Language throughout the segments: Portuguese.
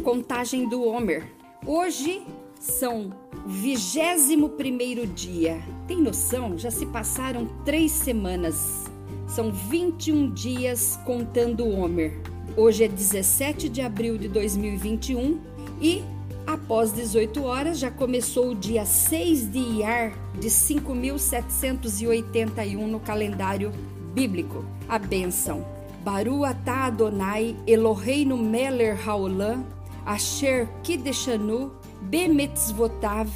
Contagem do Homer. Hoje são 21 dia. Tem noção? Já se passaram três semanas. São 21 dias contando o Homer. Hoje é 17 de abril de 2021 e após 18 horas já começou o dia 6 de Iar de 5781 no calendário bíblico. A bênção. Baru atah Adonai Eloheinu Meller Haolam Asher Kideshanu Bemitzvotav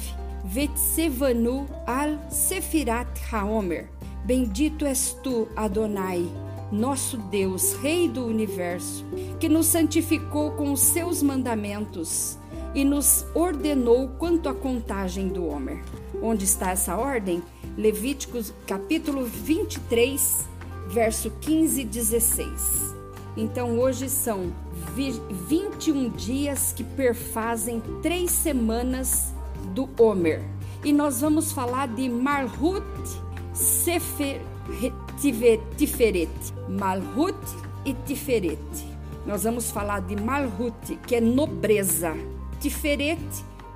Vetsevanu Al Sefirat Haomer. Bendito és tu, Adonai, nosso Deus, Rei do universo, que nos santificou com os seus mandamentos e nos ordenou quanto à contagem do Homer. Onde está essa ordem? Levíticos capítulo 23, verso 15 e 16. Então hoje são 21 dias que perfazem três semanas do Homer. E nós vamos falar de Malhut Sefer Tiferet. Malhut e Tiferet. Nós vamos falar de Malhut, que é nobreza. Tiferet,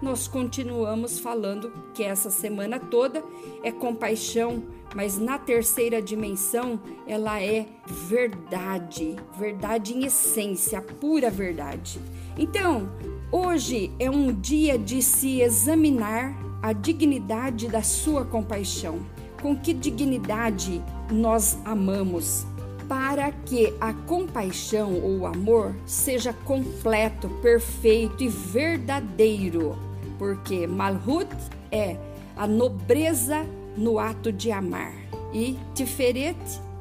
nós continuamos falando que essa semana toda é compaixão, mas na terceira dimensão ela é verdade, verdade em essência, pura verdade. Então, hoje é um dia de se examinar a dignidade da sua compaixão. Com que dignidade nós amamos? Para que a compaixão ou o amor seja completo, perfeito e verdadeiro. Porque Malhut é a nobreza no ato de amar. E Tiferet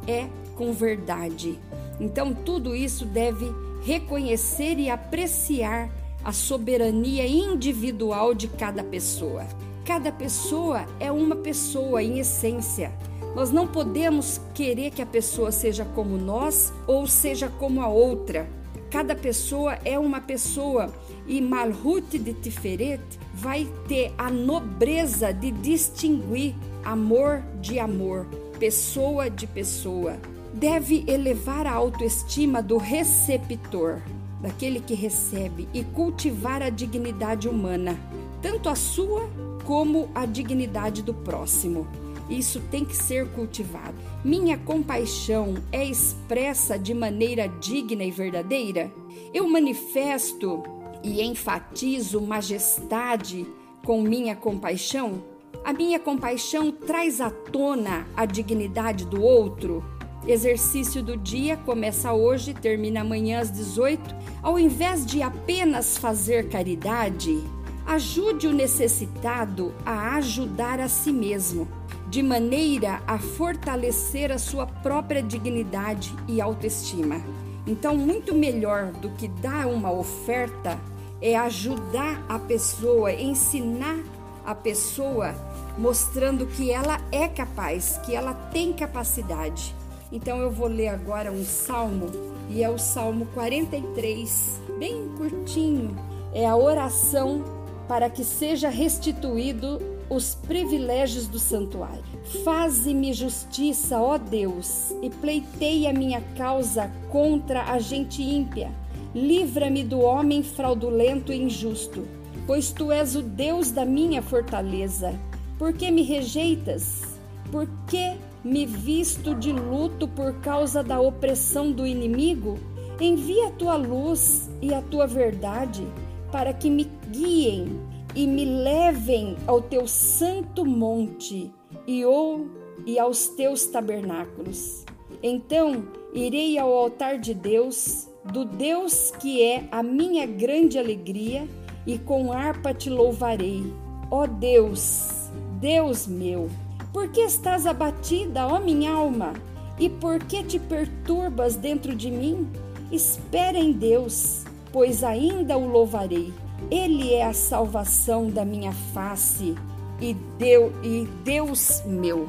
é com verdade. Então, tudo isso deve reconhecer e apreciar a soberania individual de cada pessoa. Cada pessoa é uma pessoa em essência. Nós não podemos querer que a pessoa seja como nós ou seja como a outra. Cada pessoa é uma pessoa e Malhut de Tiferet vai ter a nobreza de distinguir amor de amor, pessoa de pessoa. Deve elevar a autoestima do receptor, daquele que recebe, e cultivar a dignidade humana, tanto a sua como a dignidade do próximo. Isso tem que ser cultivado. Minha compaixão é expressa de maneira digna e verdadeira? Eu manifesto e enfatizo majestade com minha compaixão? A minha compaixão traz à tona a dignidade do outro. Exercício do dia começa hoje, termina amanhã às 18. Ao invés de apenas fazer caridade, ajude o necessitado a ajudar a si mesmo, de maneira a fortalecer a sua própria dignidade e autoestima. Então, muito melhor do que dar uma oferta é ajudar a pessoa, ensinar a pessoa mostrando que ela é capaz, que ela tem capacidade. Então eu vou ler agora um salmo e é o Salmo 43, bem curtinho. É a oração para que seja restituído os privilégios do santuário. Faze-me justiça, ó Deus, e pleiteia minha causa contra a gente ímpia. Livra-me do homem fraudulento e injusto, pois tu és o Deus da minha fortaleza. Por que me rejeitas? Por que me visto de luto por causa da opressão do inimigo? Envia a tua luz e a tua verdade para que me guiem e me levem ao teu santo monte e ou e aos teus tabernáculos. Então irei ao altar de Deus, do Deus que é a minha grande alegria, e com harpa te louvarei. Ó Deus, Deus meu, por que estás abatida, ó minha alma? E por que te perturbas dentro de mim? Espera em Deus, pois ainda o louvarei. Ele é a salvação da minha face e, Deus, e Deus meu.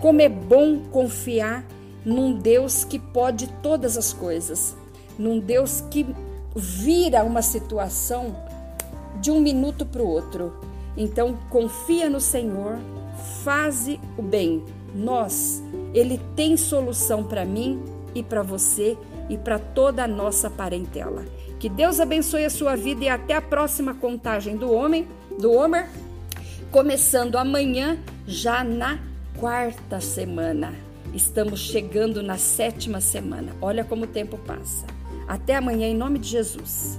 Como é bom confiar num Deus que pode todas as coisas, num Deus que vira uma situação de um minuto para o outro. Então, confia no Senhor, faze o bem. Nós, Ele tem solução para mim e para você e para toda a nossa parentela. Que Deus abençoe a sua vida e até a próxima contagem do homem, do Homer, começando amanhã, já na quarta semana. Estamos chegando na sétima semana. Olha como o tempo passa. Até amanhã, em nome de Jesus.